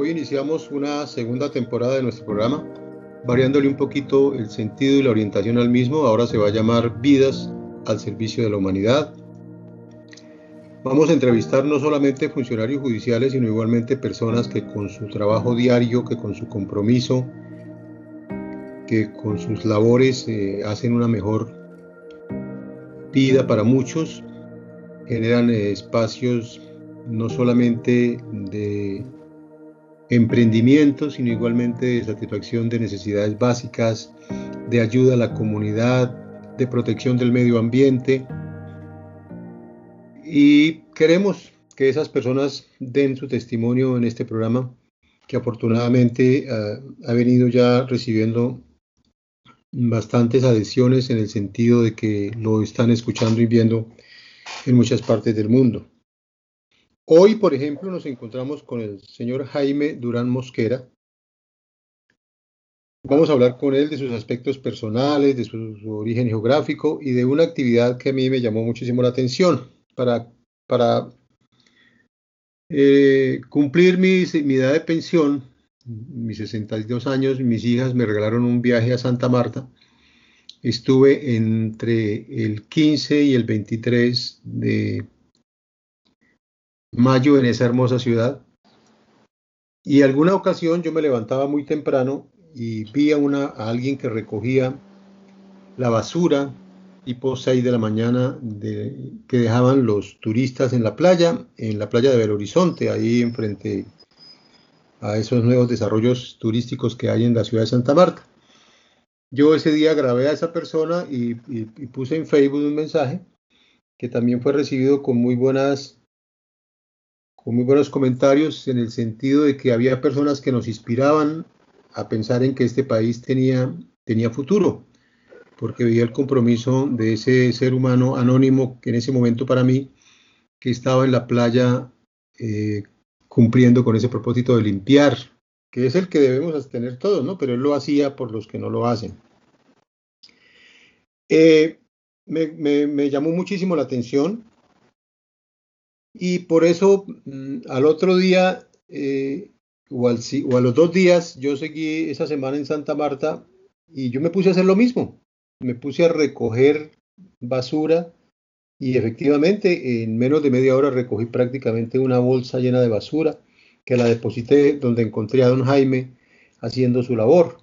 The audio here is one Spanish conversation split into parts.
Hoy iniciamos una segunda temporada de nuestro programa, variándole un poquito el sentido y la orientación al mismo. Ahora se va a llamar Vidas al Servicio de la Humanidad. Vamos a entrevistar no solamente funcionarios judiciales, sino igualmente personas que con su trabajo diario, que con su compromiso, que con sus labores eh, hacen una mejor vida para muchos, generan eh, espacios no solamente de emprendimiento, sino igualmente de satisfacción de necesidades básicas, de ayuda a la comunidad, de protección del medio ambiente. Y queremos que esas personas den su testimonio en este programa, que afortunadamente uh, ha venido ya recibiendo bastantes adhesiones en el sentido de que lo están escuchando y viendo en muchas partes del mundo. Hoy, por ejemplo, nos encontramos con el señor Jaime Durán Mosquera. Vamos a hablar con él de sus aspectos personales, de su, origen geográfico y de una actividad que a mí me llamó muchísimo la atención. Para, para eh, cumplir mi, mi edad de pensión, mis 62 años, mis hijas me regalaron un viaje a Santa Marta. Estuve entre el 15 y el 23 de mayo en esa hermosa ciudad. Y alguna ocasión yo me levantaba muy temprano y vi a, una, a alguien que recogía la basura tipo 6 de la mañana de, que dejaban los turistas en la playa, en la playa de Belo Horizonte, ahí enfrente a esos nuevos desarrollos turísticos que hay en la ciudad de Santa Marta. Yo ese día grabé a esa persona y, y, y puse en Facebook un mensaje que también fue recibido con muy buenas con muy buenos comentarios en el sentido de que había personas que nos inspiraban a pensar en que este país tenía, tenía futuro, porque veía el compromiso de ese ser humano anónimo que en ese momento para mí, que estaba en la playa eh, cumpliendo con ese propósito de limpiar, que es el que debemos tener todos, ¿no? Pero él lo hacía por los que no lo hacen. Eh, me, llamó muchísimo la atención y por eso mm, al otro día eh, o, al, o a los dos días yo seguí esa semana en Santa Marta y yo me puse a hacer lo mismo. Me puse a recoger basura y efectivamente en menos de media hora recogí prácticamente una bolsa llena de basura que la deposité donde encontré a don Jaime haciendo su labor.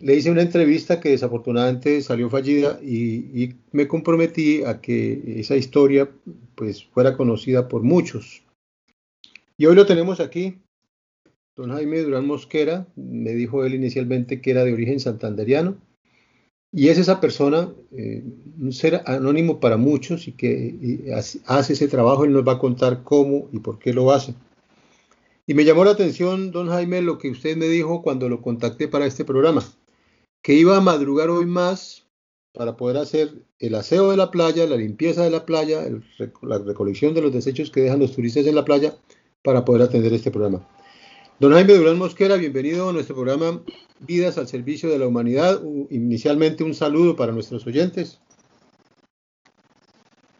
Le hice una entrevista que desafortunadamente salió fallida y, me comprometí a que esa historia pues fuera conocida por muchos. Y hoy lo tenemos aquí. Don Jaime Durán Mosquera, me dijo él inicialmente que era de origen santanderiano, y es esa persona, eh, un ser anónimo para muchos y que hace ese trabajo, él nos va a contar cómo y por qué lo hace. Y me llamó la atención, don Jaime, lo que usted me dijo cuando lo contacté para este programa, que iba a madrugar hoy más para poder hacer el aseo de la playa, la limpieza de la playa, el, la recolección de los desechos que dejan los turistas en la playa para poder atender este programa. Don Jaime Durán Mosquera, bienvenido a nuestro programa Vidas al Servicio de la Humanidad. Inicialmente un saludo para nuestros oyentes.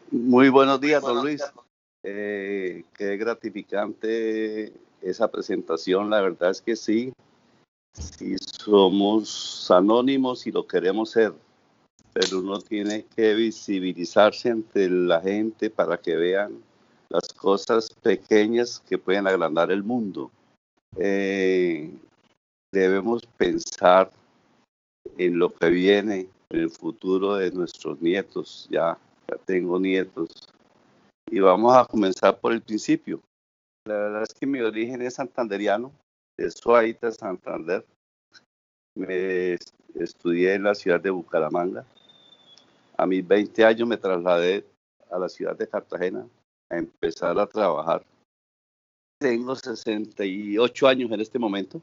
Muy buenos días, don Luis. Eh, qué gratificante esa presentación. La verdad es que sí, sí somos anónimos y lo queremos ser, pero uno tiene que visibilizarse ante la gente para que vean las cosas pequeñas que pueden agrandar el mundo eh, debemos pensar en lo que viene, en el futuro de nuestros nietos. Ya, ya tengo nietos. Y vamos a comenzar por el principio. La verdad es que mi origen es santanderiano, de Suaita, Santander. Me estudié en la ciudad de Bucaramanga. A mis 20 años me trasladé a la ciudad de Cartagena a empezar a trabajar tengo 68 años en este momento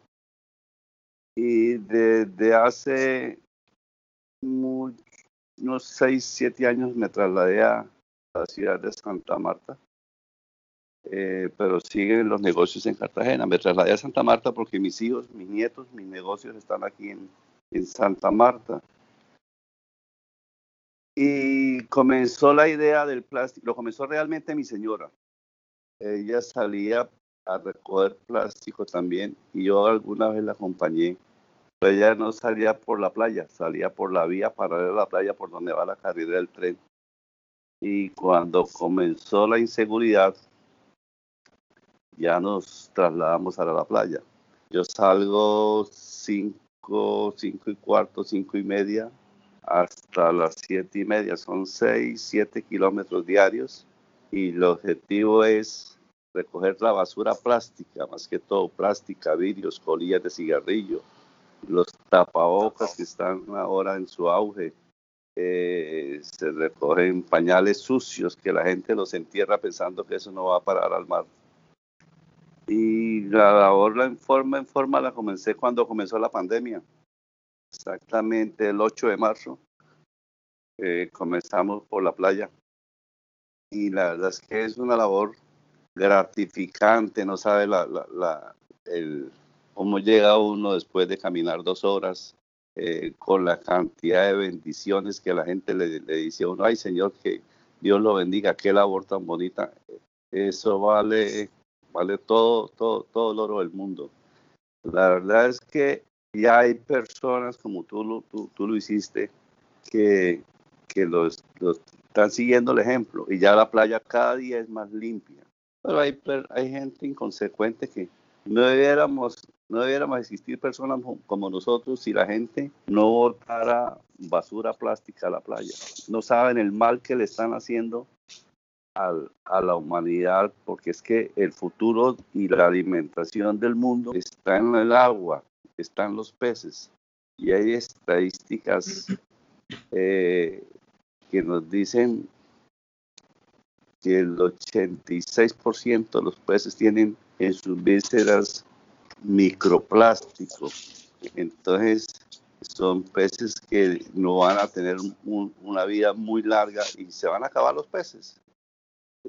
y desde hace unos 6, 7 años me trasladé a la ciudad de Santa Marta, eh, pero siguen los negocios en Cartagena. Me trasladé a Santa Marta porque mis hijos, mis nietos, mis negocios están aquí en, en Santa Marta. Y comenzó la idea del plástico, lo comenzó realmente mi señora. Ella salía a recoger plástico también y yo alguna vez la acompañé. Ella no salía por la playa, salía por la vía paralela a la playa por donde va la carrera del tren. Y cuando comenzó la inseguridad, ya nos trasladamos a la playa. Yo salgo cinco, cinco y cuarto, cinco y media hasta las siete y media. Son seis, siete kilómetros diarios y el objetivo es recoger la basura plástica, más que todo plástica, vidrios, colillas de cigarrillo, los tapabocas que están ahora en su auge. Eh, se recogen pañales sucios que la gente los entierra pensando que eso no va a parar al mar. Y la labor en forma en forma la comencé cuando comenzó la pandemia, exactamente el 8 de marzo. Eh, comenzamos por la playa y la verdad es que es una labor gratificante, no sabe la, la, el, cómo llega uno después de caminar dos horas eh, con la cantidad de bendiciones que la gente le, le, dice a uno, ay Señor, que Dios lo bendiga, qué labor tan bonita. Eso vale, vale todo, todo, todo el oro del mundo. La verdad es que ya hay personas como tú, lo, tú, tú lo hiciste que, que los, los, están siguiendo el ejemplo y ya la playa cada día es más limpia. Pero hay, hay gente inconsecuente que no debiéramos, no debiéramos existir personas como nosotros si la gente no botara basura plástica a la playa. No saben el mal que le están haciendo al, a la humanidad, porque es que el futuro y la alimentación del mundo está en el agua, están los peces. Y hay estadísticas eh, que nos dicen que el 86% de los peces tienen en sus vísceras microplásticos. Entonces, son peces que no van a tener una vida muy larga y se van a acabar los peces.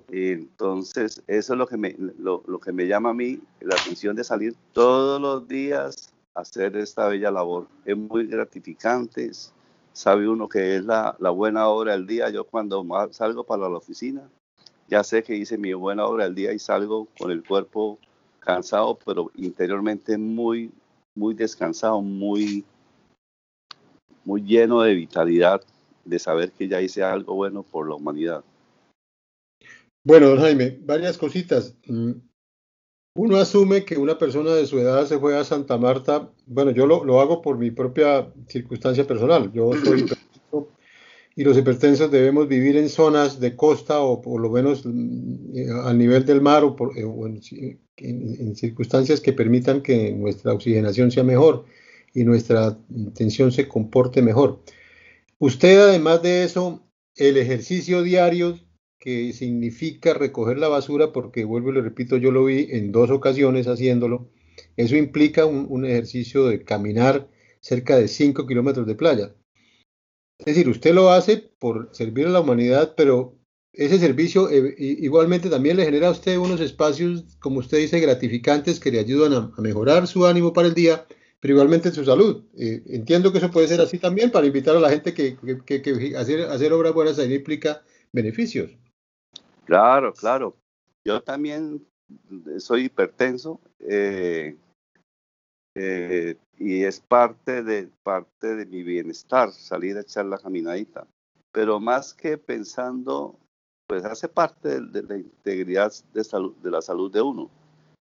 Entonces, eso es lo que me, lo, que me llama a mí la atención de salir todos los días a hacer esta bella labor. Es muy gratificante, sabe uno que es la, la buena hora del día. Yo cuando salgo para la oficina, ya sé que hice mi buena obra del día y salgo con el cuerpo cansado, pero interiormente muy, muy descansado, muy, muy lleno de vitalidad, de saber que ya hice algo bueno por la humanidad. Bueno, don Jaime, varias cositas. Mm, uno asume que una persona de su edad se fue a Santa Marta. Bueno, yo lo, lo hago por mi propia circunstancia personal. Yo soy y los hipertensos debemos vivir en zonas de costa o por lo menos mm, al nivel del mar o, por, eh, en, circunstancias que permitan que nuestra oxigenación sea mejor y nuestra tensión se comporte mejor. Usted además de eso, el ejercicio diario que significa recoger la basura, porque vuelvo y le repito, yo lo vi en dos ocasiones haciéndolo, eso implica un, un ejercicio de caminar cerca de 5 kilómetros de playa. Es decir, usted lo hace por servir a la humanidad, pero ese servicio eh, igualmente también le genera a usted unos espacios, como usted dice, gratificantes que le ayudan a, mejorar su ánimo para el día, pero igualmente su salud. Eh, entiendo que eso puede ser así también para invitar a la gente que, hacer, hacer obras buenas ahí implica beneficios. Claro, claro. Yo también soy hipertenso. Eh, eh, y es parte de, parte de mi bienestar salir a echar la caminadita. Pero más que pensando, pues hace parte de, la integridad de, salud, de la salud de uno.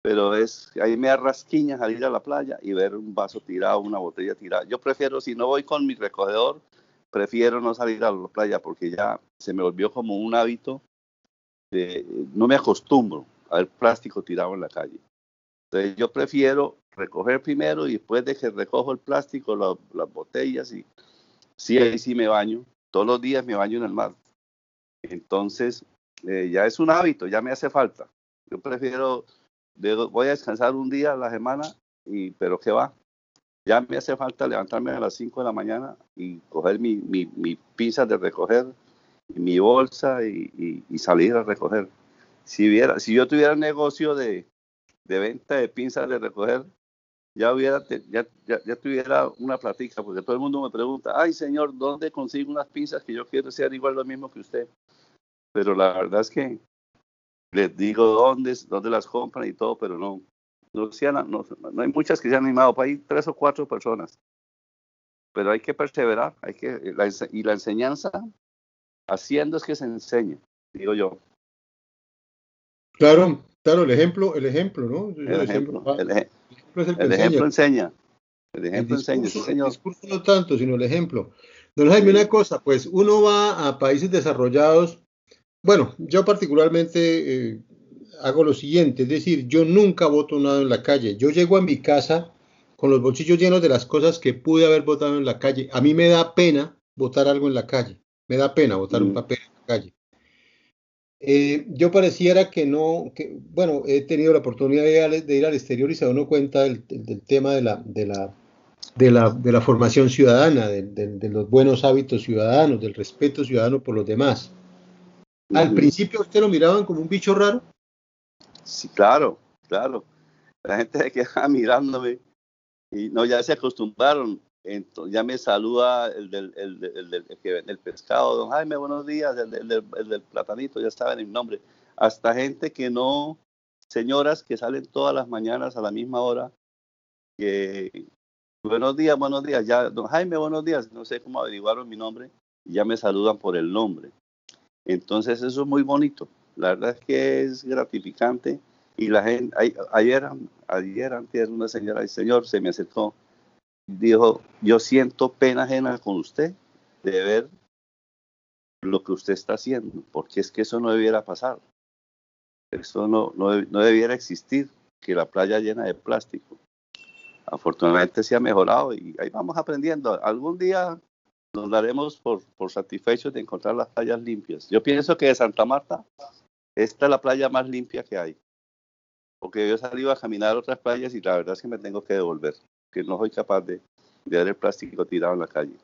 Pero es, ahí me arrasquiña salir a la playa y ver un vaso tirado, una botella tirada. Yo prefiero, si no voy con mi recogedor, prefiero no salir a la playa porque ya se me volvió como un hábito de, no me acostumbro a ver plástico tirado en la calle. Entonces yo prefiero recoger primero y después de que recojo el plástico, las botellas y sí, ahí sí me baño. Todos los días me baño en el mar. Entonces, eh, ya es un hábito, ya me hace falta. Yo prefiero, voy a descansar un día a la semana, y, pero ¿qué va? Ya me hace falta levantarme a las 5 de la mañana y coger mi, mi, mi pizza de recoger, mi bolsa y, y, salir a recoger. Si, viera, si yo tuviera negocio de, de venta de pinzas de recoger, ya hubiera, ya, ya, tuviera una platica, porque todo el mundo me pregunta, ay señor, ¿dónde consigo unas pinzas que yo quiero ser igual lo mismo que usted? Pero la verdad es que les digo dónde, dónde las compran y todo, pero no, no, no, no hay muchas que se han animado, ir tres o cuatro personas. Pero hay que perseverar, hay que, y la enseñanza, haciendo es que se enseña, digo yo. Claro, claro, el ejemplo, el ejemplo, ¿no? El, ejemplo, el, ejemplo, enseña. El ejemplo enseña, señor. El discurso no tanto, sino el ejemplo. Don Jaime, una cosa, pues uno va a países desarrollados, bueno, yo particularmente eh, hago lo siguiente, es decir, yo nunca voto nada en la calle. Yo llego a mi casa con los bolsillos llenos de las cosas que pude haber votado en la calle. A mí me da pena votar algo en la calle, me da pena votar un mm. papel en la calle. Eh, yo pareciera que no, que, bueno, he tenido la oportunidad de ir al, exterior y se da uno cuenta del, tema de la, de la, de la, de la formación ciudadana, de, los buenos hábitos ciudadanos, del respeto ciudadano por los demás. Al principio usted lo miraban como un bicho raro. Sí, claro, claro. La gente se queda mirándome y no, ya se acostumbraron. Entonces, ya me saluda el del, el, el, el pescado, don Jaime, buenos días, el, del platanito, ya estaba en el nombre. Hasta gente que no, señoras que salen todas las mañanas a la misma hora, que buenos días, buenos días, ya, don Jaime, buenos días, no sé cómo averiguaron mi nombre, ya me saludan por el nombre. Entonces eso es muy bonito. La verdad es que es gratificante y la gente, ayer, ayer, antes una señora, el señor se me acercó, dijo, yo siento pena ajena con usted de ver lo que usted está haciendo, porque es que eso no debiera pasar. Eso no, no, debiera existir, que la playa llena de plástico. Afortunadamente se ha mejorado y ahí vamos aprendiendo. Algún día nos daremos por, por satisfechos de encontrar las playas limpias. Yo pienso que de Santa Marta esta es la playa más limpia que hay. Porque yo he salido a caminar a otras playas y la verdad es que me tengo que devolver, que no soy capaz de, ver el plástico tirado en la calle.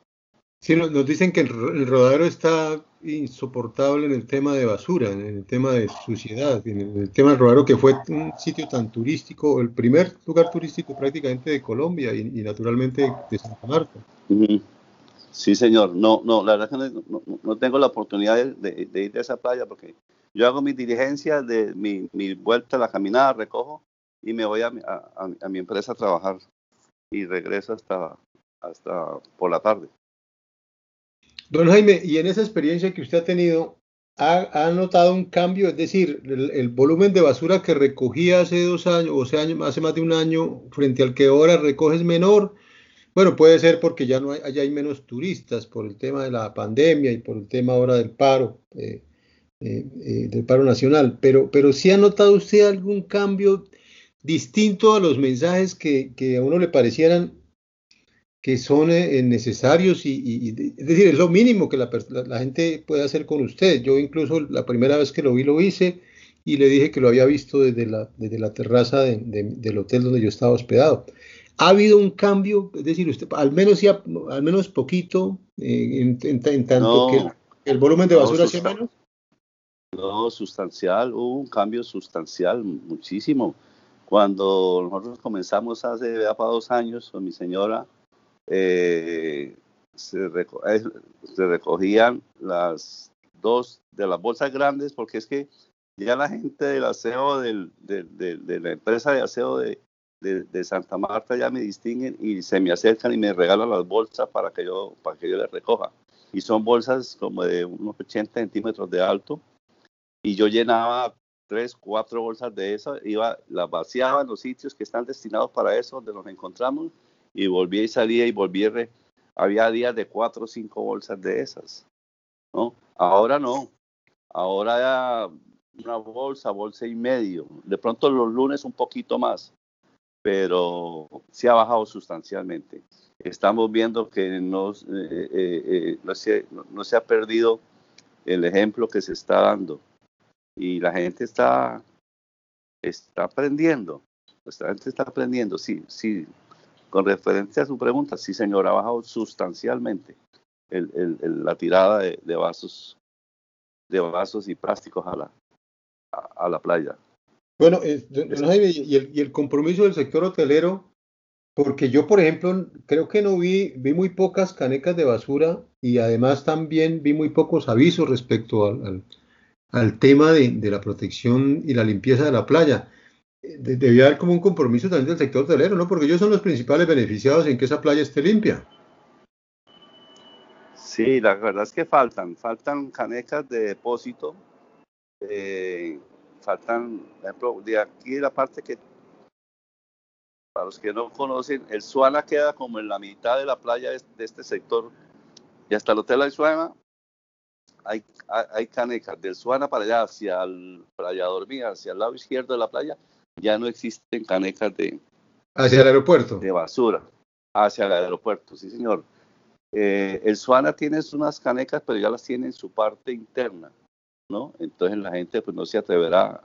Sí, nos, dicen que el, rodadero está insoportable en el tema de basura, en el tema de suciedad, en el, tema del rodadero que fue un sitio tan turístico, el primer lugar turístico prácticamente de Colombia y, naturalmente de Santa Marta. Sí, señor. No, no, la verdad es que no, tengo la oportunidad de, ir a esa playa porque yo hago mi diligencia de mi, vuelta a la caminada, recojo y me voy a, mi empresa a trabajar y regreso hasta, hasta por la tarde. Don Jaime, y en esa experiencia que usted ha tenido, ¿ha, notado un cambio? Es decir, el, volumen de basura que recogía hace dos años, o sea, hace más de un año, frente al que ahora recoges menor. Bueno, puede ser porque ya no hay, allá hay menos turistas por el tema de la pandemia y por el tema ahora del paro. Eh, eh, eh, del paro nacional, pero, pero ¿sí ha notado usted algún cambio distinto a los mensajes que, a uno le parecieran que son eh, necesarios y, es decir, es lo mínimo que la, gente puede hacer con usted. Yo incluso la primera vez que lo vi lo hice y le dije que lo había visto desde la, desde la terraza del hotel donde yo estaba hospedado. ¿Ha habido un cambio? Es decir, usted, al menos ya, al menos poquito, en, tanto que el volumen de basura sea menos. No, sustancial, hubo un cambio sustancial, muchísimo. Cuando nosotros comenzamos hace ya para dos años con mi señora, eh, se, eh, se, recogían las dos de las bolsas grandes, porque es que ya la gente del aseo, del, de la empresa de aseo de, de, Santa Marta ya me distinguen y se me acercan y me regalan las bolsas para que yo, para que yo les recoja. Y son bolsas como de unos 80 centímetros de alto y yo llenaba tres, cuatro bolsas de esas, iba, las vaciaba en los sitios que están destinados para eso, donde nos encontramos, y volvía y salía y volvía. Había días de cuatro o cinco bolsas de esas, ¿no? Ahora no, ahora una bolsa, bolsa y medio, de pronto los lunes un poquito más, pero sí ha bajado sustancialmente. Estamos viendo que no, eh, eh, eh, se, no se ha perdido el ejemplo que se está dando y la gente está, está aprendiendo. La gente está aprendiendo, sí, sí. Con referencia a su pregunta, sí, señor, ha bajado sustancialmente el, la tirada de, vasos de vasos y plásticos a la, a, la playa. Bueno, eh, y, el, y el compromiso del sector hotelero, porque yo, por ejemplo, creo que no vi, vi muy pocas canecas de basura y además también vi muy pocos avisos respecto al, al tema de, la protección y la limpieza de la playa. debía haber como un compromiso también del sector hotelero, ¿no? Porque ellos son los principales beneficiados en que esa playa esté limpia. Sí, la verdad es que faltan, faltan canecas de depósito, eh, faltan, por ejemplo, de aquí la parte que, para los que no conocen, el Suana queda como en la mitad de la playa de, este sector y hasta el Hotel Suana hay, hay, canecas del Suana para allá, hacia el Playa Dormida, hacia el lado izquierdo de la playa, ya no existen canecas de... Hacia el aeropuerto. De basura, hacia el aeropuerto, sí señor. Eh, el Suana tiene unas canecas, pero ya las tiene en su parte interna, ¿no? Entonces la gente pues no se atreverá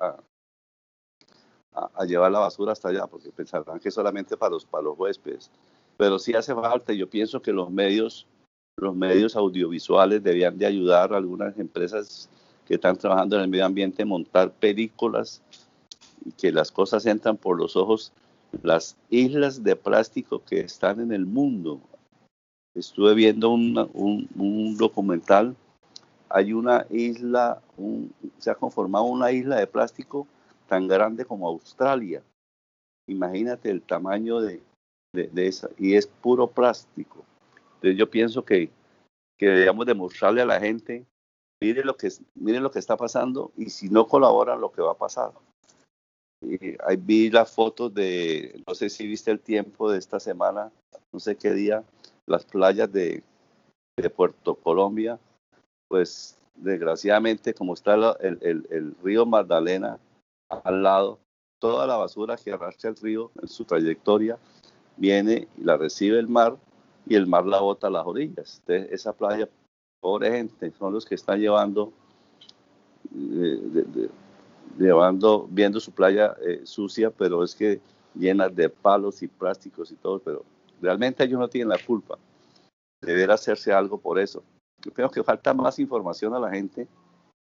a, llevar la basura hasta allá, porque pensarán que es solamente para los, para los huéspedes. Pero sí hace falta, yo pienso que los medios, los medios audiovisuales debían de ayudar a algunas empresas que están trabajando en el medio ambiente a montar películas y que las cosas entran por los ojos las islas de plástico que están en el mundo estuve viendo un, documental, hay una isla, se ha conformado una isla de plástico tan grande como Australia. Imagínate el tamaño de, esa, y es puro plástico. Entonces yo pienso que, que debemos demostrarle a la gente, mire lo que, mire lo que está pasando y si no colaboran lo que va a pasar. Y ahí vi las fotos de, no sé si viste el tiempo de esta semana, no sé qué día, las playas de, Puerto Colombia, pues desgraciadamente como está el, río Magdalena al lado, toda la basura que arrastra el río en su trayectoria viene y la recibe el mar y el mar la bota a las orillas. Esa playa, pobre gente, son los que están llevando, eh, llevando, viendo su playa eh, sucia, pero es que llena de palos y plásticos y todo, pero Realmente ellos no tienen la culpa. Deberá hacerse algo por eso. Yo creo que falta más información a la gente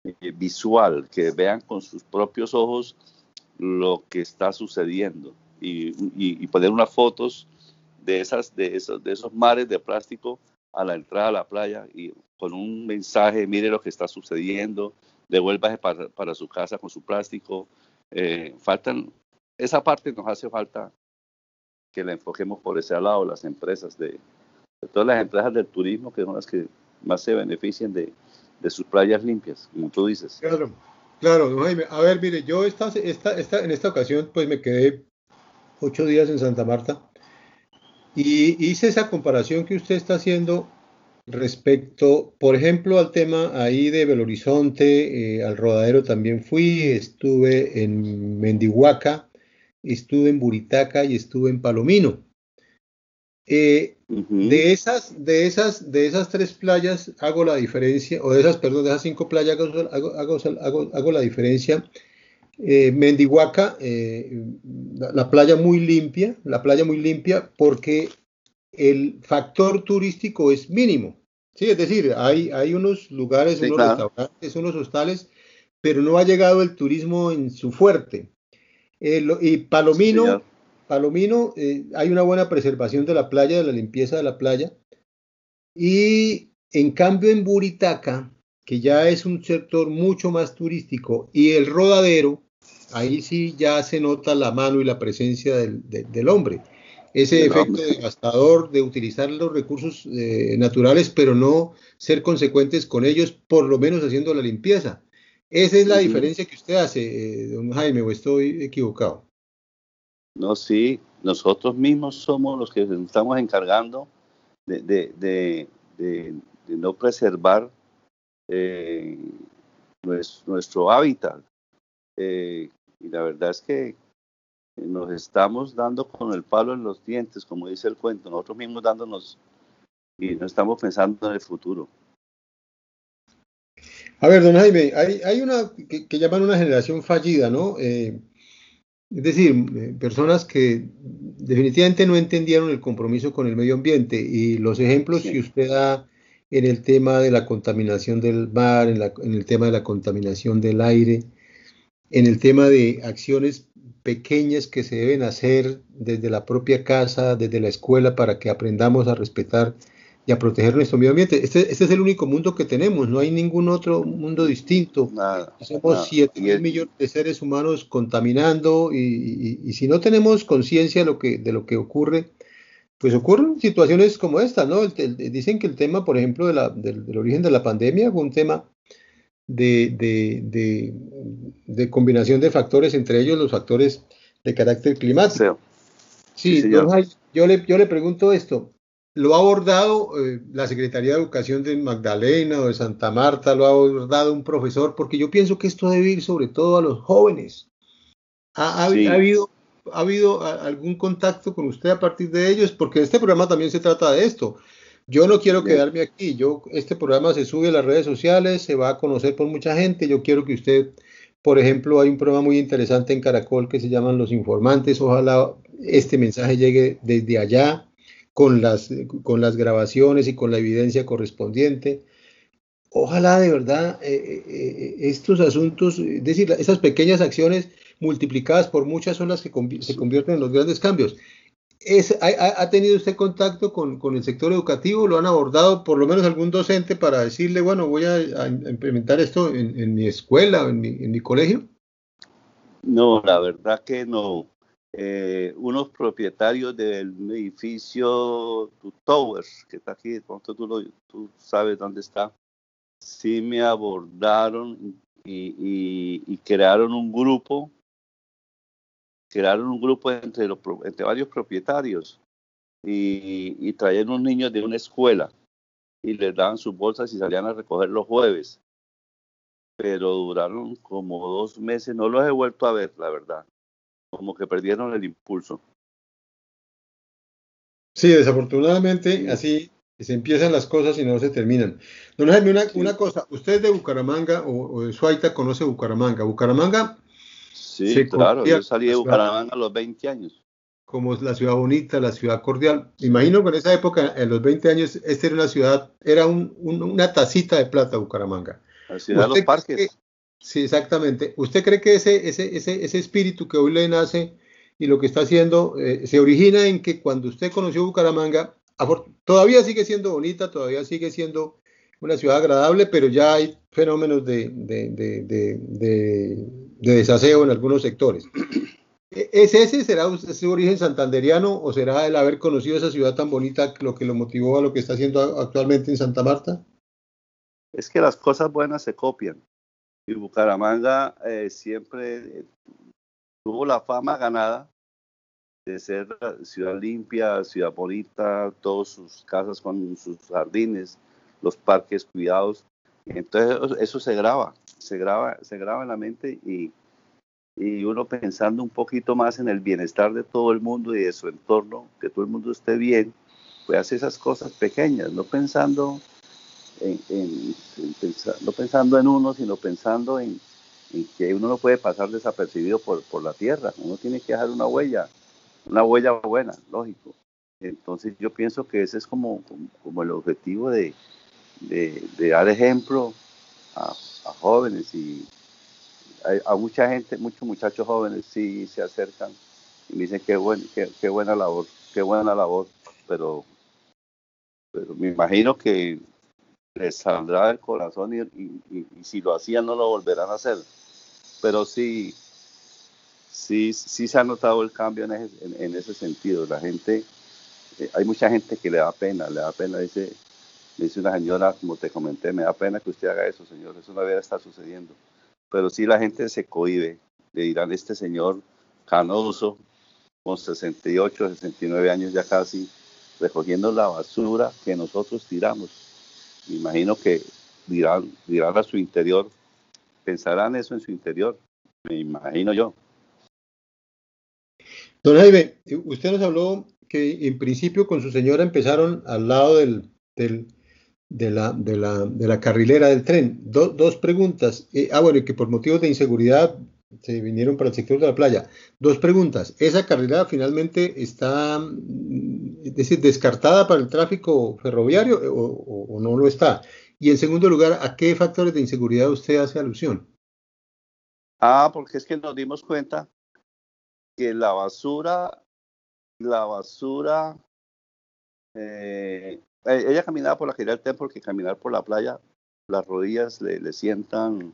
eh, visual, que vean con sus propios ojos lo que está sucediendo y, poner unas fotos de, esas, de, esos, de esos mares de plástico a la entrada a la playa y con un mensaje, mire lo que está sucediendo, devuélvase para, su casa con su plástico. Eh, faltan, esa parte nos hace falta que la enfoquemos por ese lado, las empresas de, todas las empresas del turismo, que son las que más se benefician de, sus playas limpias, como tú dices. Claro, claro, Jaime. A ver, mire, yo esta, esta, esta, en esta ocasión pues me quedé ocho días en Santa Marta y hice esa comparación que usted está haciendo respecto, por ejemplo, al tema ahí de Belo Horizonte, eh, al rodadero también fui, estuve en Mendihuaca, estuve en Buritaca y estuve en Palomino. Eh, de, esas, de, esas, de esas tres playas hago la diferencia, o de esas, perdón, de esas cinco playas hago, la diferencia. Eh, Mendihuaca, eh, la, playa muy limpia, la playa muy limpia porque el factor turístico es mínimo. Sí, es decir, hay, hay unos lugares, unos restaurantes, unos hostales, pero no ha llegado el turismo en su fuerte. Eh, y Palomino, Palomino eh, hay una buena preservación de la playa, de la limpieza de la playa. Y en cambio en Buritaca, que ya es un sector mucho más turístico, y el rodadero, ahí sí ya se nota la mano y la presencia del, hombre. Ese efecto devastador de utilizar los recursos eh, naturales, pero no ser consecuentes con ellos, por lo menos haciendo la limpieza. Esa es la diferencia que usted hace, eh, don Jaime, o estoy equivocado. No, sí, nosotros mismos somos los que nos estamos encargando de, no preservar eh, nuestro, hábitat. Eh, y la verdad es que nos estamos dando con el palo en los dientes, como dice el cuento, nosotros mismos dándonos y no estamos pensando en el futuro. A ver, don Jaime, hay, una que, llaman una generación fallida, ¿no? Eh, es decir, eh, personas que definitivamente no entendieron el compromiso con el medio ambiente y los ejemplos que usted da en el tema de la contaminación del mar, en, en, el tema de la contaminación del aire, en el tema de acciones pequeñas que se deben hacer desde la propia casa, desde la escuela, para que aprendamos a respetar y a proteger nuestro medio ambiente. Este, este, es el único mundo que tenemos, no hay ningún otro mundo distinto. Somos 7 mil millones de seres humanos contaminando y, si no tenemos conciencia de, lo que, de lo que ocurre, pues ocurren situaciones como esta, ¿no? dicen que el tema, por ejemplo, de la, del, origen de la pandemia fue un tema de, de, de, combinación de factores, entre ellos los factores de carácter climático. Sí, yo, le, yo le pregunto esto, lo ha abordado eh, la Secretaría de Educación de Magdalena o de Santa Marta, lo ha abordado un profesor, porque yo pienso que esto debe ir sobre todo a los jóvenes. ¿Ha, habido, ha habido algún contacto con usted a partir de ellos? Porque este programa también se trata de esto. Yo no quiero quedarme aquí. Yo, este programa se sube a las redes sociales, se va a conocer por mucha gente. Yo quiero que usted, por ejemplo, hay un programa muy interesante en Caracol que se llaman Los Informantes. Ojalá este mensaje llegue desde allá con las, con las grabaciones y con la evidencia correspondiente. Ojalá de verdad eh, eh, eh, estos asuntos, es decir, esas pequeñas acciones multiplicadas por muchas son las que se convierten en los grandes cambios. Es, ha, tenido usted contacto con, con, el sector educativo? ¿Lo han abordado por lo menos algún docente para decirle, bueno, voy a, implementar esto en, en, mi escuela en mi, en mi colegio? No, la verdad que no. Eh, unos propietarios del edificio Towers, que está aquí, tú, tú sabes dónde está, sí me abordaron y, crearon un grupo, crearon un grupo entre, los, entre varios propietarios y, y traían unos niños de una escuela y les daban sus bolsas y salían a recoger los jueves. Pero duraron como dos meses, no los he vuelto a ver, la verdad como que perdieron el impulso. Sí, desafortunadamente así se empiezan las cosas y no se terminan. Don Jaime, una, una cosa, usted de Bucaramanga o, de Suaita conoce Bucaramanga. Bucaramanga. Sí, claro, yo salí de Bucaramanga a los 20 años. Como la ciudad bonita, la ciudad cordial. Imagino que en esa época, en los 20 años, esta era una ciudad, era un, una tacita de plata Bucaramanga. La ciudad de los parques. Sí, exactamente. ¿Usted cree que ese, ese, ese, ese espíritu que hoy le nace y lo que está haciendo eh, se origina en que cuando usted conoció Bucaramanga, todavía sigue siendo bonita, todavía sigue siendo una ciudad agradable, pero ya hay fenómenos de, de, de, de desaseo en algunos sectores. ¿E-, ¿Es ese, será su origen santanderiano o será el haber conocido esa ciudad tan bonita lo que lo motivó a lo que está haciendo actualmente en Santa Marta? Es que las cosas buenas se copian. Y Bucaramanga eh, siempre eh, tuvo la fama ganada de ser ciudad limpia, ciudad bonita, todas sus casas con sus jardines, los parques cuidados. Entonces eso se graba, se graba, se graba en la mente y, y uno pensando un poquito más en el bienestar de todo el mundo y de su entorno, que todo el mundo esté bien, pues hace esas cosas pequeñas, no pensando en, no pensando en uno, sino pensando en, que uno no puede pasar desapercibido por, por la tierra, uno tiene que dejar una huella, una huella buena, lógico. Entonces yo pienso que ese es como, como, el objetivo de, de, dar ejemplo a, jóvenes y a, mucha gente, muchos muchachos jóvenes sí se acercan y me dicen qué, buen, qué, qué buena labor, qué buena labor, pero, pero me imagino que les saldrá del corazón y, si lo hacían no lo volverán a hacer. Pero sí, sí, sí se ha notado el cambio en ese, en, ese sentido. La gente, eh, hay mucha gente que le da pena, le da pena, dice, dice una señora, como te comenté, me da pena que usted haga eso, señor, eso no debe estar sucediendo. Pero sí la gente se cohibe, le dirán, este señor canoso, con 68, 69 años ya casi, recogiendo la basura que nosotros tiramos me imagino que dirán, dirán a su interior, pensarán eso en su interior, me imagino yo. Don Jaime, usted nos habló que en principio con su señora empezaron al lado del de, la, de, la, de, la, carrilera del tren. dos preguntas. Eh, ah, bueno, y que por motivos de inseguridad se vinieron para el sector de la playa. Dos preguntas. ¿Esa carrilera finalmente está es decir, descartada para el tráfico ferroviario eh, o, no lo está? Y en segundo lugar, ¿a qué factores de inseguridad usted hace alusión? Ah, porque es que nos dimos cuenta que la basura, la basura, eh, ella caminaba por la del Ten porque caminar por la playa, las rodillas le, le sientan,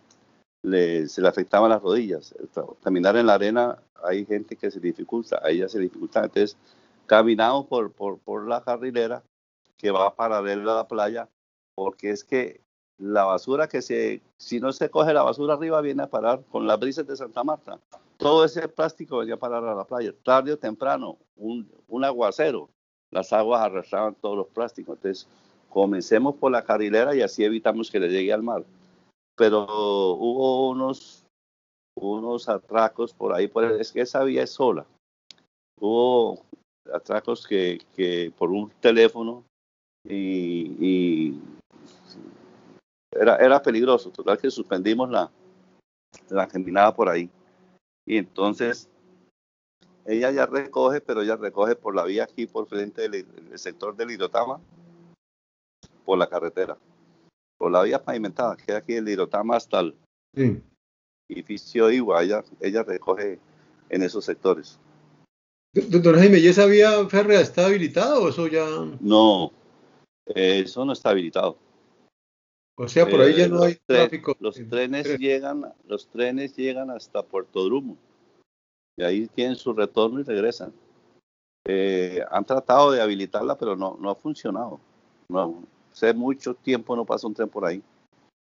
le, se le afectaban las rodillas. Caminar en la arena, hay gente que se dificulta, a ella se dificulta. Entonces, caminamos por, por, por la carrilera que va paralela a la playa, porque es que la basura que se, si no se coge la basura arriba, viene a parar con las brisas de Santa Marta. Todo ese plástico venía a parar a la playa. Tarde o temprano, un, un aguacero, las aguas arrastraban todos los plásticos. Entonces, comencemos por la carrilera y así evitamos que le llegue al mar. Pero hubo unos, unos atracos por ahí, por es que esa vía es sola. Hubo atracos que, que por un teléfono y, y era, era peligroso. Total que suspendimos la, la caminada por ahí. Y entonces ella ya recoge, pero ella recoge por la vía aquí, por frente del, sector del Irotama, por la carretera. Por la vía pavimentada, que aquí el Irotama hasta el edificio Igua, ella, ella recoge en esos sectores. Doctor Jaime, ¿y esa vía férrea está habilitada o eso ya...? No, eso no está habilitado. O sea, por ahí ya no hay tráfico. Los trenes llegan, los trenes llegan hasta Puerto Drumo. Y ahí tienen su retorno y regresan. Eh, han tratado de habilitarla, pero no, no ha funcionado. No, hace mucho tiempo no pasa un tren por ahí.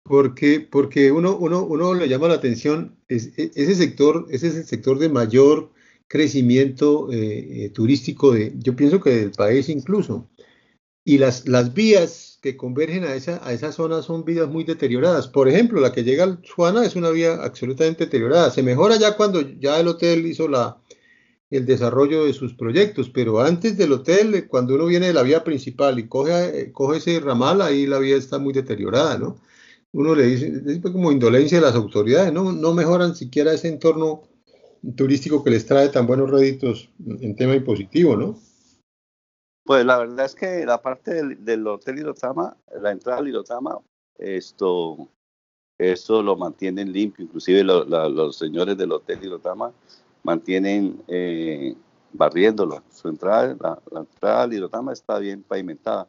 Porque, porque uno, uno, uno le llama la atención, es, ese sector, ese es el sector de mayor crecimiento eh, eh, turístico de, yo pienso que del país incluso. Y las, las vías que convergen a esa, a esa zona son vías muy deterioradas. Por ejemplo, la que llega al Suana es una vía absolutamente deteriorada. Se mejora ya cuando ya el hotel hizo la, el desarrollo de sus proyectos, pero antes del hotel, cuando uno viene de la vía principal y coge, coge ese ramal, ahí la vía está muy deteriorada, ¿no? Uno le dice, es como indolencia de las autoridades, ¿no? No mejoran siquiera ese entorno turístico que les trae tan buenos réditos en tema impositivo, ¿no? Pues la verdad es que la parte del, Hotel Irotama, la entrada al Irotama, esto, eso lo mantienen limpio. Inclusive los señores del Hotel Irotama mantienen eh, barriéndolo. Su entrada, la, entrada al Irotama está bien pavimentada,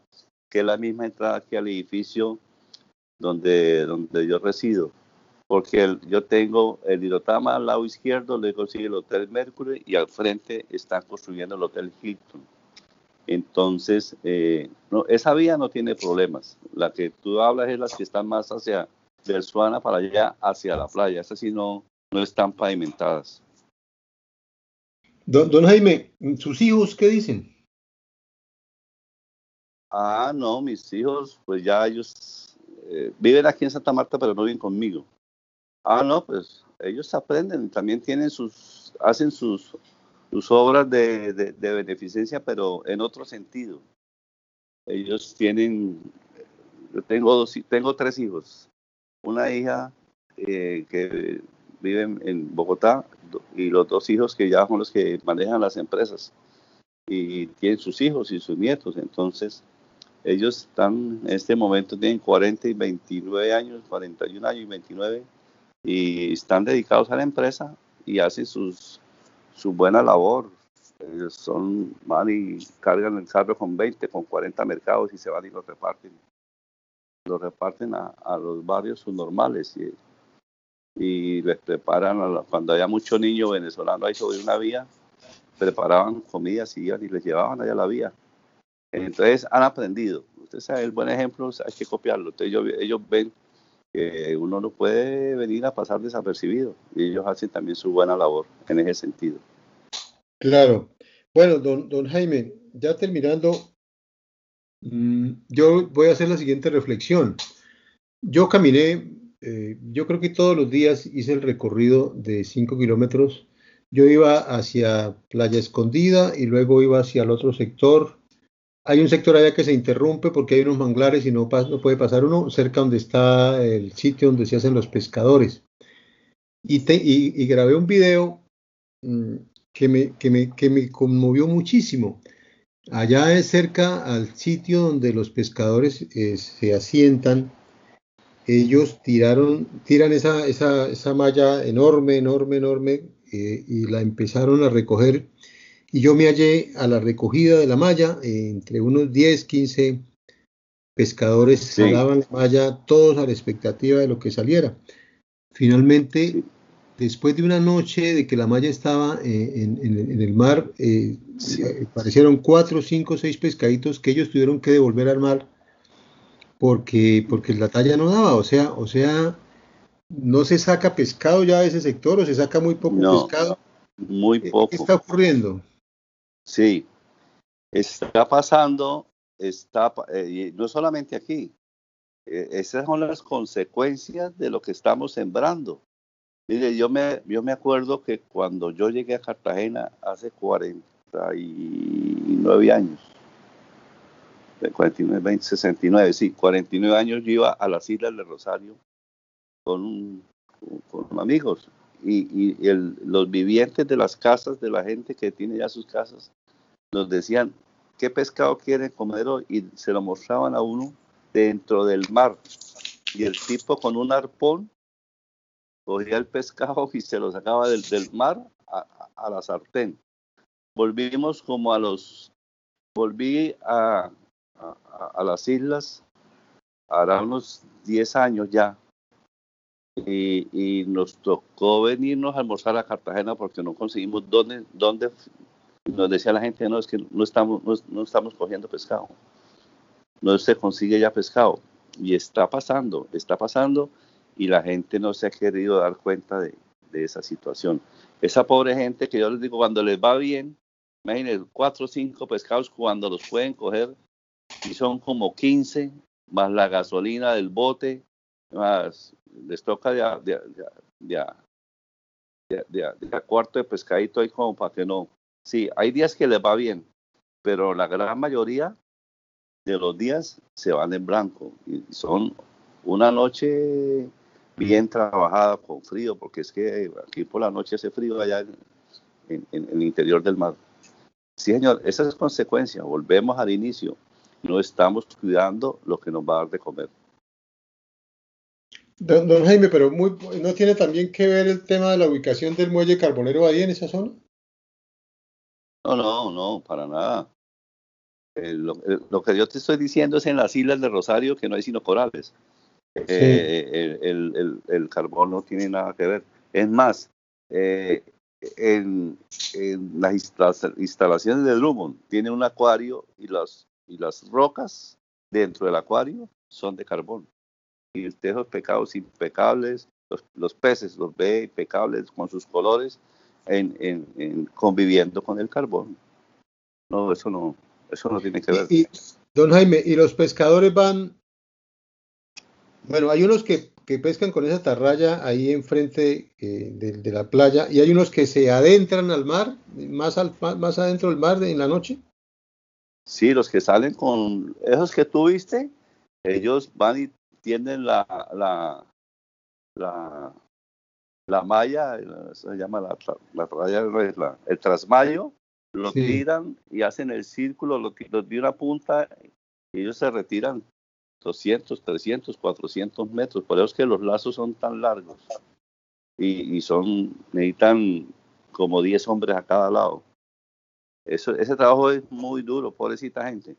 que es la misma entrada que al edificio donde, donde yo resido. Porque yo tengo el Irotama al lado izquierdo, luego sigue el Hotel Mercury y al frente están construyendo el Hotel Hilton entonces, eh, no, esa vía no tiene problemas. La que tú hablas es la que están más hacia del Suana para allá, hacia la playa. Esas sí no, no están pavimentadas. Don, Jaime, ¿sus hijos qué dicen? Ah, no, mis hijos, pues ya ellos eh, viven aquí en Santa Marta, pero no viven conmigo. Ah, no, pues ellos aprenden, también tienen sus, hacen sus sus obras de, de, beneficencia, pero en otro sentido. Ellos tienen, yo tengo, dos, tengo tres hijos, una hija eh, que vive en, Bogotá y los dos hijos que ya son los que manejan las empresas y tienen sus hijos y sus nietos. Entonces, ellos están en este momento, tienen 40 y 29 años, 41 años y 29, y están dedicados a la empresa y hacen sus su buena labor. Ellos son, van y cargan el carro con 20, con 40 mercados y se van y los reparten. Los reparten a, los barrios subnormales y, y les preparan, cuando haya mucho niño venezolano ahí sobre una vía, preparaban comidas y iban y les llevaban allá a la vía. Entonces han aprendido. Usted sabe, el buen ejemplo hay que copiarlo. Entonces ellos, ellos ven uno no puede venir a pasar desapercibido y ellos hacen también su buena labor en ese sentido. Claro. Bueno, don, don Jaime, ya terminando, mm, yo voy a hacer la siguiente reflexión. Yo caminé, eh, yo creo que todos los días hice el recorrido de 5 kilómetros. Yo iba hacia Playa Escondida y luego iba hacia el otro sector hay un sector allá que se interrumpe porque hay unos manglares y no, puede pasar uno cerca donde está el sitio donde se hacen los pescadores. Y, grabé un video mm, que, me, conmovió muchísimo. Allá es cerca al sitio donde los pescadores eh, se asientan. Ellos tiraron, tiran esa malla enorme, enorme, enorme eh, y la empezaron a recoger y yo me hallé a la recogida de la malla entre unos 10, 15 pescadores salaban la malla, todos a la expectativa de lo que saliera. Finalmente, después de una noche de que la malla estaba eh, en, el mar, eh, aparecieron cuatro, cinco, seis pescaditos que ellos tuvieron que devolver al mar porque, porque la talla no daba, o sea, o sea, no se saca pescado ya de ese sector o se saca muy poco pescado. Muy poco. ¿Qué está ocurriendo? Sí, está pasando, está, eh, no solamente aquí, eh, esas son las consecuencias de lo que estamos sembrando. Mire, yo me, yo me acuerdo que cuando yo llegué a Cartagena hace 49 años, 49, 20, 69, sí, 49 años yo iba a las Islas de Rosario con, con amigos y, los vivientes de las casas de la gente que tiene ya sus casas nos decían qué pescado quieren comer hoy y se lo mostraban a uno dentro del mar y el tipo con un arpón cogía el pescado y se lo sacaba del, mar a, la sartén. Volvimos como a los, volví a, a, las islas, hará unos 10 años ya, y, nos tocó venirnos a almorzar a Cartagena porque no conseguimos dónde, dónde nos decía la gente, no, es que no estamos, no, estamos cogiendo pescado, no se consigue ya pescado. Y está pasando, está pasando, y la gente no se ha querido dar cuenta de, de esa situación. Esa pobre gente que yo les digo, cuando les va bien, imagínense, cuatro o cinco pescados cuando los pueden coger, y son como 15, más la gasolina del bote, más les toca de, de, de, cuarto de pescadito ahí como para que no. Sí, hay días que les va bien, pero la gran mayoría de los días se van en blanco y son una noche bien trabajada con frío, porque es que aquí por la noche hace frío allá en, en el interior del mar. Sí, señor, esa es consecuencia. Volvemos al inicio. No estamos cuidando lo que nos va a dar de comer. Don, Jaime, pero ¿no tiene también que ver el tema de la ubicación del muelle carbonero ahí en esa zona? No, no, no, para nada. Eh, lo, que yo te estoy diciendo es en las islas de Rosario que no hay sino corales. Eh, el, carbón no tiene nada que ver. Es más, eh, en, las instalaciones de Drummond tiene un acuario y las, y las rocas dentro del acuario son de carbón y usted esos pecados impecables, los, peces los ve impecables con sus colores, en, conviviendo con el carbón. No, eso no, eso no tiene que ver. Y, don Jaime, ¿y los pescadores van? Bueno, hay unos que, pescan con esa tarraya ahí enfrente eh, de, la playa y hay unos que se adentran al mar, más, al, más adentro del mar en la noche. Sí, los que salen con esos que tú viste, ellos van y tienen la, la, la, la malla, se llama la, la, el trasmayo, lo tiran y hacen el círculo, lo, los de una punta y ellos se retiran 200, 300, 400 metros. Por eso es que los lazos son tan largos y, y son, necesitan como 10 hombres a cada lado. Eso, ese trabajo es muy duro, pobrecita gente,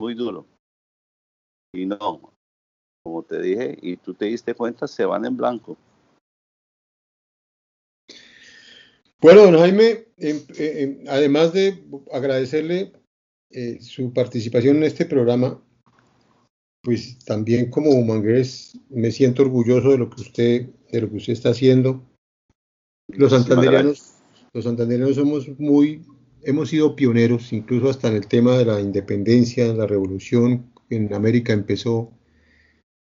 muy duro. Y no, como te dije, y tú te diste cuenta, se van en blanco. Bueno, don Jaime, em, eh, em, además de agradecerle eh, su participación en este programa, pues también como Humangués me siento orgulloso de lo que usted, de lo que usted está haciendo. Los santanderianos, los santanderianos somos muy, hemos sido pioneros, incluso hasta en el tema de la independencia, la revolución en América empezó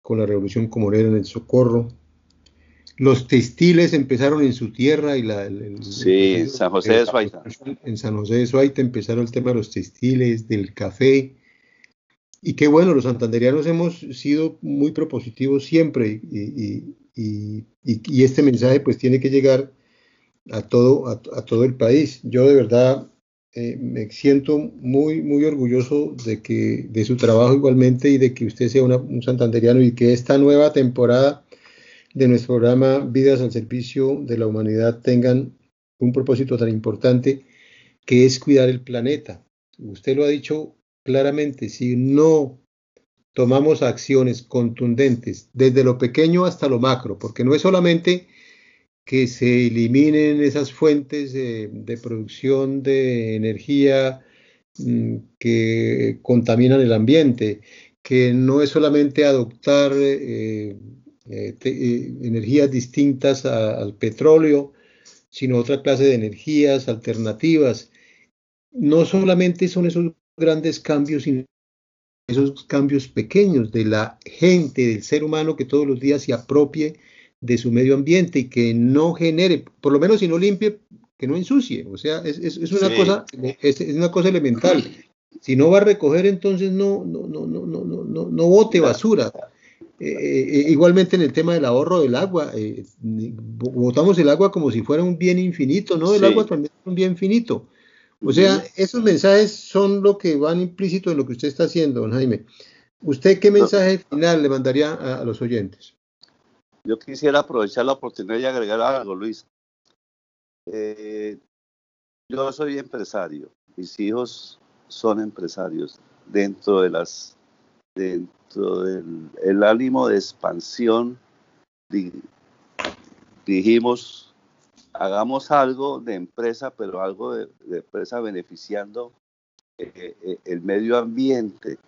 con la revolución comunera en el Socorro. Los textiles empezaron en su tierra y la... sí, en San José de Suaita. En San José de Suaita empezaron el tema de los textiles, del café. Y qué bueno, los santanderianos hemos sido muy propositivos siempre y, este mensaje pues tiene que llegar a todo, a todo el país. Yo de verdad eh, me siento muy, muy orgulloso de, que, de su trabajo igualmente y de que usted sea un santanderiano y que esta nueva temporada de nuestro programa Vidas al Servicio de la Humanidad tengan un propósito tan importante que es cuidar el planeta. Usted lo ha dicho claramente, si no tomamos acciones contundentes, desde lo pequeño hasta lo macro, porque no es solamente que se eliminen esas fuentes de, producción de energía mm, que contaminan el ambiente, que no es solamente adoptar eh, eh, eh, energías distintas al petróleo, sino otra clase de energías alternativas. No solamente son esos grandes cambios, sino esos cambios pequeños de la gente, del ser humano que todos los días se apropie de su medio ambiente y que no genere, por lo menos si no limpie, que no ensucie. O sea, es, una, cosa, es, una cosa elemental. Si no va a recoger, entonces no, no, no, no, no, no, no bote basura. igualmente en el tema del ahorro del agua, botamos el agua como si fuera un bien infinito, ¿no? El agua también es un bien finito. O sea, esos mensajes son lo que van implícito en lo que usted está haciendo, don Jaime. ¿Usted qué mensaje final le mandaría a, los oyentes? Yo quisiera aprovechar la oportunidad y agregar algo, Luis. Eh, yo soy empresario, mis hijos son empresarios dentro de las dentro del el ánimo de expansión dijimos hagamos algo de empresa, pero algo de, empresa beneficiando eh, eh, el medio ambiente.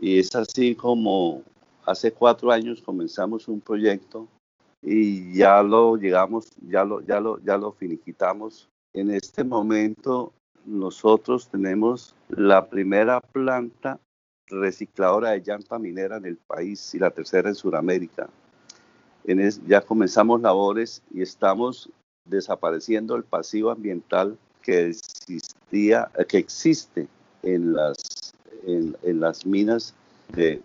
Y es así como hace cuatro años comenzamos un proyecto y ya lo llegamos, ya lo, ya lo, ya lo finiquitamos. En este momento nosotros tenemos la primera planta recicladora de llanta minera en el país y la tercera en Sudamérica. Ya comenzamos labores y estamos desapareciendo el pasivo ambiental que existía, que existe en las, en, las minas de,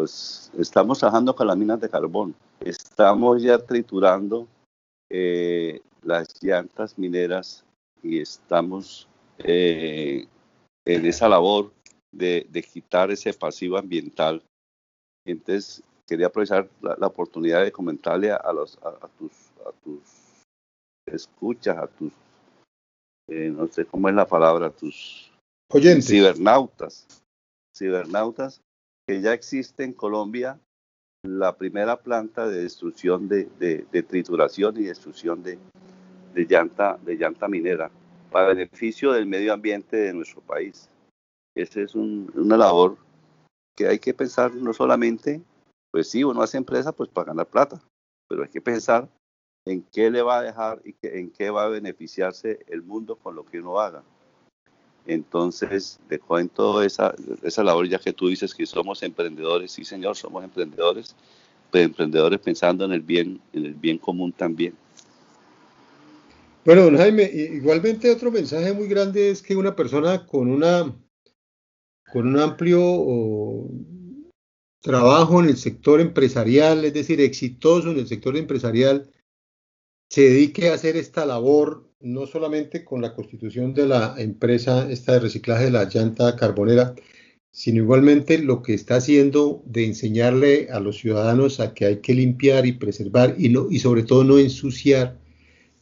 pues estamos trabajando con las minas de carbón. Estamos ya triturando eh, las llantas mineras y estamos eh, en esa labor de, quitar ese pasivo ambiental. Entonces, quería aprovechar la, oportunidad de comentarle a, los, a, tus, a tus escuchas, a tus, eh, no sé cómo es la palabra, a tus Oyentes. cibernautas, cibernautas, que ya existe en Colombia la primera planta de destrucción de, trituración y destrucción de, llanta, de llanta minera para beneficio del medio ambiente de nuestro país. Esa es una labor que hay que pensar no solamente, pues sí, uno hace empresa pues para ganar plata, pero hay que pensar en qué le va a dejar y en qué va a beneficiarse el mundo con lo que uno haga. Entonces, dejó en toda esa, esa labor, ya que tú dices que somos emprendedores, sí señor, somos emprendedores, pero emprendedores pensando en el bien, en el bien común también. Bueno, don Jaime, igualmente otro mensaje muy grande es que una persona con una con un amplio trabajo en el sector empresarial, es decir, exitoso en el sector empresarial, se dedique a hacer esta labor, no solamente con la constitución de la empresa esta de reciclaje de la llanta carbonera, sino igualmente lo que está haciendo de enseñarle a los ciudadanos a que hay que limpiar y preservar y, no, y sobre todo no ensuciar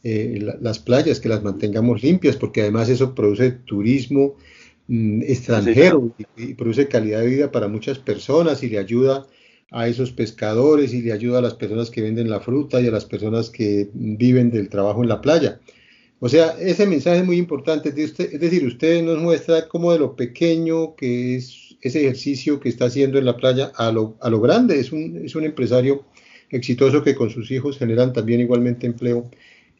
eh, las playas, que las mantengamos limpias, porque además eso produce turismo mm, extranjero y, y, produce calidad de vida para muchas personas y le ayuda a esos pescadores y le ayuda a las personas que venden la fruta y a las personas que viven del trabajo en la playa. O sea, ese mensaje es muy importante. Es decir, usted nos muestra cómo de lo pequeño que es ese ejercicio que está haciendo en la playa a lo, a lo grande. Es un, es un empresario exitoso que con sus hijos generan también igualmente empleo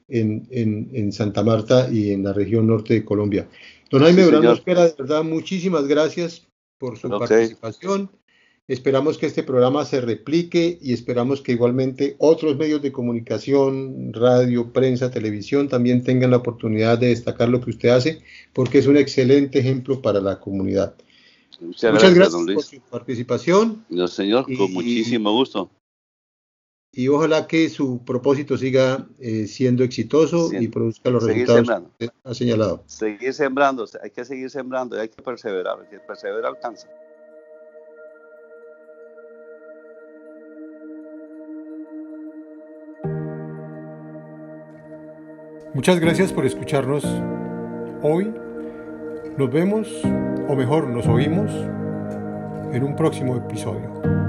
en, en, Santa Marta y en la región norte de Colombia. Don Jaime Durán espera de verdad, muchísimas gracias por su participación. Esperamos que este programa se replique y esperamos que igualmente otros medios de comunicación, radio, prensa, televisión también tengan la oportunidad de destacar lo que usted hace, porque es un excelente ejemplo para la comunidad. Muchas, gracias, por su participación. No, señor, con muchísimo gusto. Y ojalá que su propósito siga eh, siendo exitoso y produzca los resultados que ha señalado. Seguir sembrando, hay que seguir sembrando, hay que perseverar, hay que perseverar alcanza. Muchas gracias por escucharnos hoy. Nos vemos, o mejor, nos oímos en un próximo episodio.